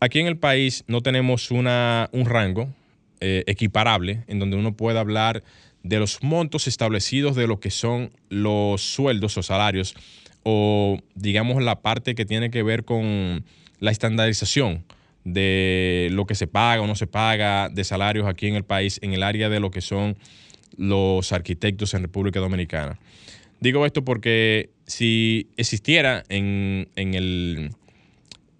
Aquí en el país no tenemos una, un rango eh, equiparable, en donde uno pueda hablar de los montos establecidos de lo que son los sueldos o salarios, o digamos la parte que tiene que ver con la estandarización de lo que se paga o no se paga de salarios aquí en el país, en el área de lo que son los arquitectos en República Dominicana. Digo esto porque si existiera en, el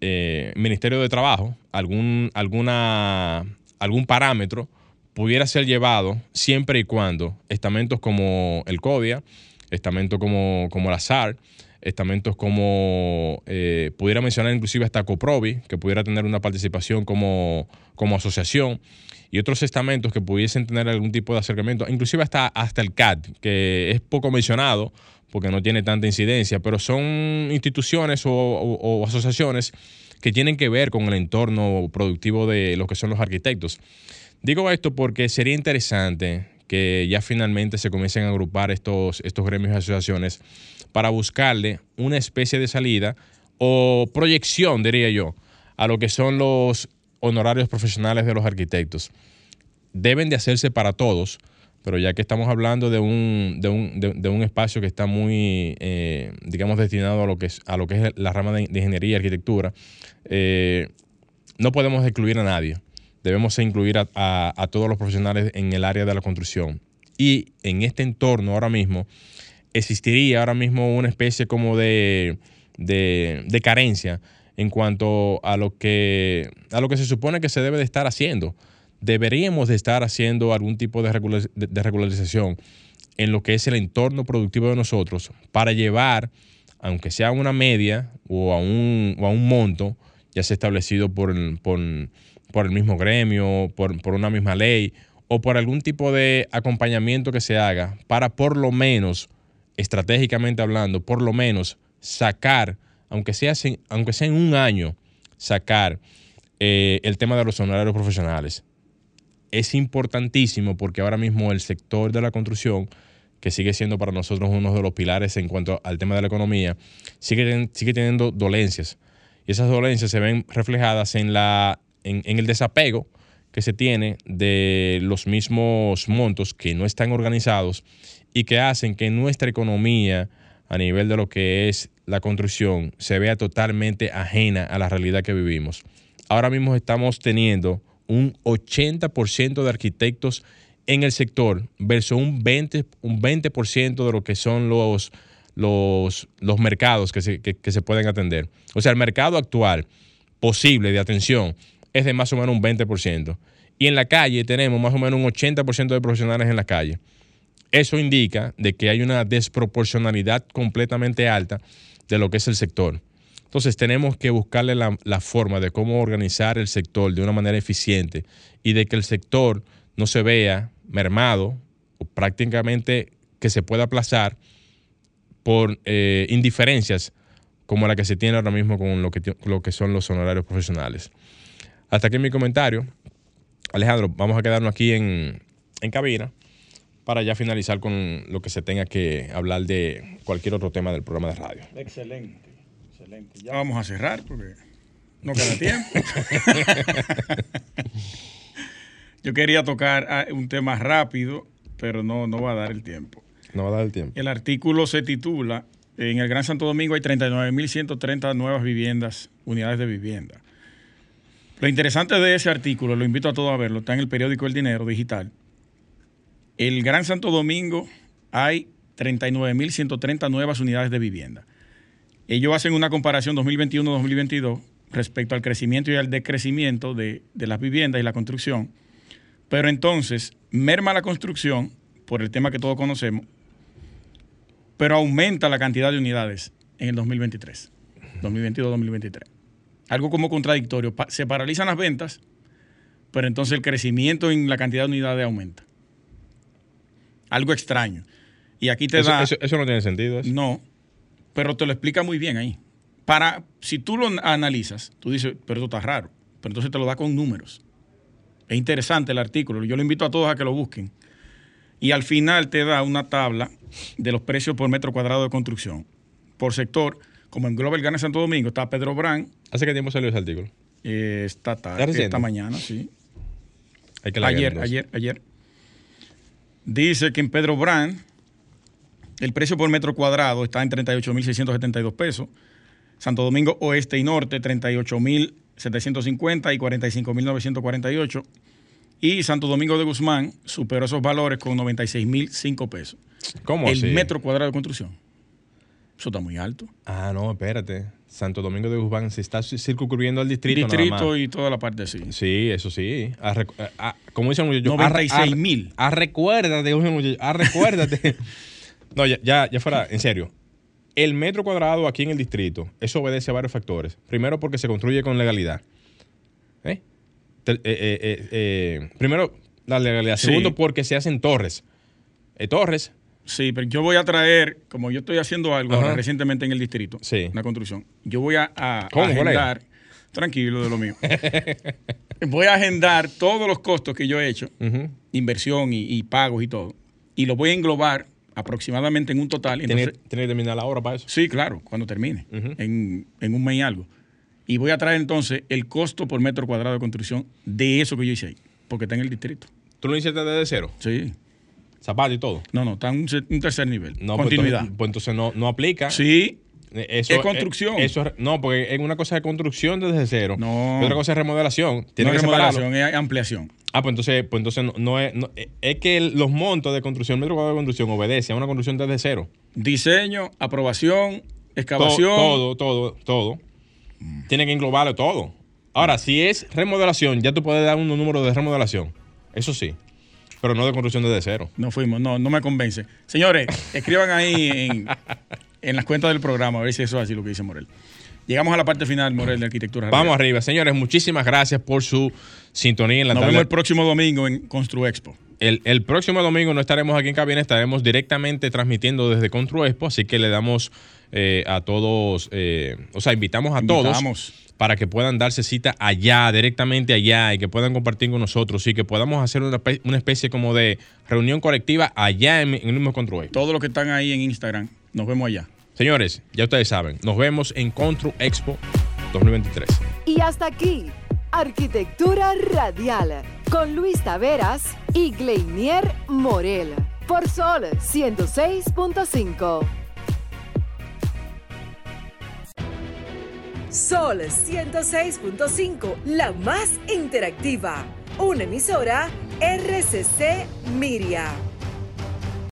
eh, Ministerio de Trabajo algún, alguna algún parámetro pudiera ser llevado siempre y cuando estamentos como el CODIA, estamentos como, como la SAR, estamentos como, eh, pudiera mencionar inclusive hasta COPROVI, que pudiera tener una participación como, como asociación, y otros estamentos que pudiesen tener algún tipo de acercamiento, inclusive hasta, hasta el CAD, que es poco mencionado porque no tiene tanta incidencia, pero son instituciones o asociaciones que tienen que ver con el entorno productivo de lo que son los arquitectos. Digo esto porque sería interesante que ya finalmente se comiencen a agrupar estos, estos gremios y asociaciones para buscarle una especie de salida o proyección, diría yo, a lo que son los honorarios profesionales de los arquitectos. Deben de hacerse para todos, pero ya que estamos hablando de un, de un, de, un espacio que está muy, eh, digamos, destinado a lo que es, a lo que es la rama de, ingeniería y arquitectura, eh, no podemos excluir a nadie. Debemos incluir a, todos los profesionales en el área de la construcción. Y en este entorno ahora mismo existiría ahora mismo una especie como de, de carencia en cuanto a lo que a lo que se supone que se debe de estar haciendo deberíamos de estar haciendo algún tipo de, regularización en lo que es el entorno productivo de nosotros para llevar, aunque sea una media o a un, a un monto, ya sea establecido por, por, el mismo gremio, por, por, una misma ley o por algún tipo de acompañamiento que se haga para por lo menos, estratégicamente hablando, por lo menos sacar, aunque sea, aunque sea en un año, sacar eh, el tema de los honorarios profesionales es importantísimo porque ahora mismo el sector de la construcción, que sigue siendo para nosotros uno de los pilares en cuanto al tema de la economía, sigue, sigue teniendo dolencias. Y esas dolencias se ven reflejadas en, la, en, en el desapego que se tiene de los mismos montos que no están organizados y que hacen que nuestra economía a nivel de lo que es la construcción se vea totalmente ajena a la realidad que vivimos. Ahora mismo estamos teniendo un 80% de arquitectos en el sector versus un 20%, un 20 de lo que son los, los, los mercados que se, que, se pueden atender. O sea, el mercado actual posible de atención es de más o menos un 20%. Y en la calle tenemos más o menos un 80% de profesionales en la calle. Eso indica de que hay una desproporcionalidad completamente alta de lo que es el sector. Entonces tenemos que buscarle la, forma de cómo organizar el sector de una manera eficiente y de que el sector no se vea mermado o prácticamente que se pueda aplazar por eh, indiferencias como la que se tiene ahora mismo con lo que, son los honorarios profesionales. Hasta aquí mi comentario. Alejandro, vamos a quedarnos aquí en cabina para ya finalizar con lo que se tenga que hablar de cualquier otro tema del programa de radio. Excelente. Ya vamos a cerrar porque no queda tiempo. Yo quería tocar ah, un tema rápido, pero no, no va a dar el tiempo. No va a dar el tiempo. El artículo se titula, en el Gran Santo Domingo hay 39.130 nuevas viviendas, unidades de vivienda. Lo interesante de ese artículo, lo invito a todos a verlo, está en el periódico El Dinero Digital. El Gran Santo Domingo hay 39.130 nuevas unidades de vivienda. Ellos hacen una comparación 2021-2022 respecto al crecimiento y al decrecimiento de, de las viviendas y la construcción. Pero entonces, merma la construcción, por el tema que todos conocemos, pero aumenta la cantidad de unidades en el 2023, 2022-2023. Algo como contradictorio. Se paralizan las ventas, pero entonces el crecimiento en la cantidad de unidades aumenta. Algo extraño. Y aquí te Eso, da... eso- eso no tiene sentido. eso. No, pero te lo explica muy bien ahí. Para, si tú lo analizas, tú dices, pero esto está raro. Pero entonces te lo da con números. Es interesante el artículo. Yo lo invito a todos a que lo busquen. Y al final te da una tabla de los precios por metro cuadrado de construcción. Por sector, como en Global Gana Santo Domingo, está Pedro Brand, ¿Hace qué tiempo salió ese artículo? eh, esta ¿Es tarde, esta mañana, sí. Hay que leerlo, Ayer, ayer, ayer. Dice que en Pedro Brand el precio por metro cuadrado está en 38.672 pesos. Santo Domingo Oeste y Norte, 38.750 y 45.948. Y Santo Domingo de Guzmán superó esos valores con 96.005 pesos. ¿Cómo el así? metro cuadrado de construcción. Eso está muy alto. Ah, no, espérate. Santo Domingo de Guzmán se está circunscribiendo al distrito. nada Distrito más. y toda la parte así. Sí, eso sí. Ah, recu- ah, ah, como dicen muchachos, 96,000. Ah, recuérdate, ah, recuérdate. No, ya, ya, ya fuera, en serio. El metro cuadrado aquí en el distrito, eso obedece a varios factores. Primero, porque se construye con legalidad. ¿Eh? Eh, eh, eh, primero, la legalidad. Sí. Segundo, porque se hacen torres. Torres, Sí, pero yo voy a traer, como yo estoy haciendo algo ahora recientemente en el distrito, Sí. una construcción, yo voy a, a ¿Cómo, agendar, tranquilo de lo mío, voy a agendar todos los costos que yo he hecho, inversión y, y pagos y todo, y los voy a englobar aproximadamente en un total. tiene, Entonces, tiene que terminar la hora para eso. sí, claro, cuando termine, en, en un mes y algo. Y voy a traer entonces el costo por metro cuadrado de construcción de eso que yo hice ahí, porque está en el distrito. ¿Tú lo hiciste desde cero? Sí. Zapato y todo. No, no, está en un, tercer nivel. No, pues Continuidad. Pues entonces no, no aplica. sí, Eh, Eso, Es construcción. eh, Eso, es- no, porque es una cosa de construcción desde cero. No. Y otra cosa es remodelación. Tiene no que separarlo. remodelación, es ampliación. Ah, pues entonces, pues entonces no, no es, no- es que el- los montos de construcción, metro cuadrado de construcción, obedece a una construcción desde cero. Diseño, aprobación, excavación. Todo, todo, todo. Tiene que englobarlo todo. Ahora, si es remodelación, ya tú puedes dar un número de remodelación. Eso sí. Pero no de construcción desde cero. No fuimos, no, no me convence. Señores, escriban ahí en, en las cuentas del programa a ver si eso es así lo que dice Morel. Llegamos a la parte final, Morel, de arquitectura. Vamos arriba. Señores, muchísimas gracias por su sintonía en la Nos tarde. vemos el próximo domingo en Construexpo. El, el próximo domingo no estaremos aquí en cabina, estaremos directamente transmitiendo desde Contro Expo, así que le damos eh, a todos, eh, o sea, invitamos a Invitamos. todos para que puedan darse cita allá, directamente allá, y que puedan compartir con nosotros y que podamos hacer una, espe- una especie como de reunión colectiva allá en, en el mismo Contro Expo. Todos los que están ahí en Instagram, nos vemos allá. Señores, ya ustedes saben, nos vemos en Contro Expo 2023. Y hasta aquí, Arquitectura Radial, con Luis Taveras y Gleinier Morel, por Sol 106.5. Sol 106.5, la más interactiva. Una emisora RCC Miria.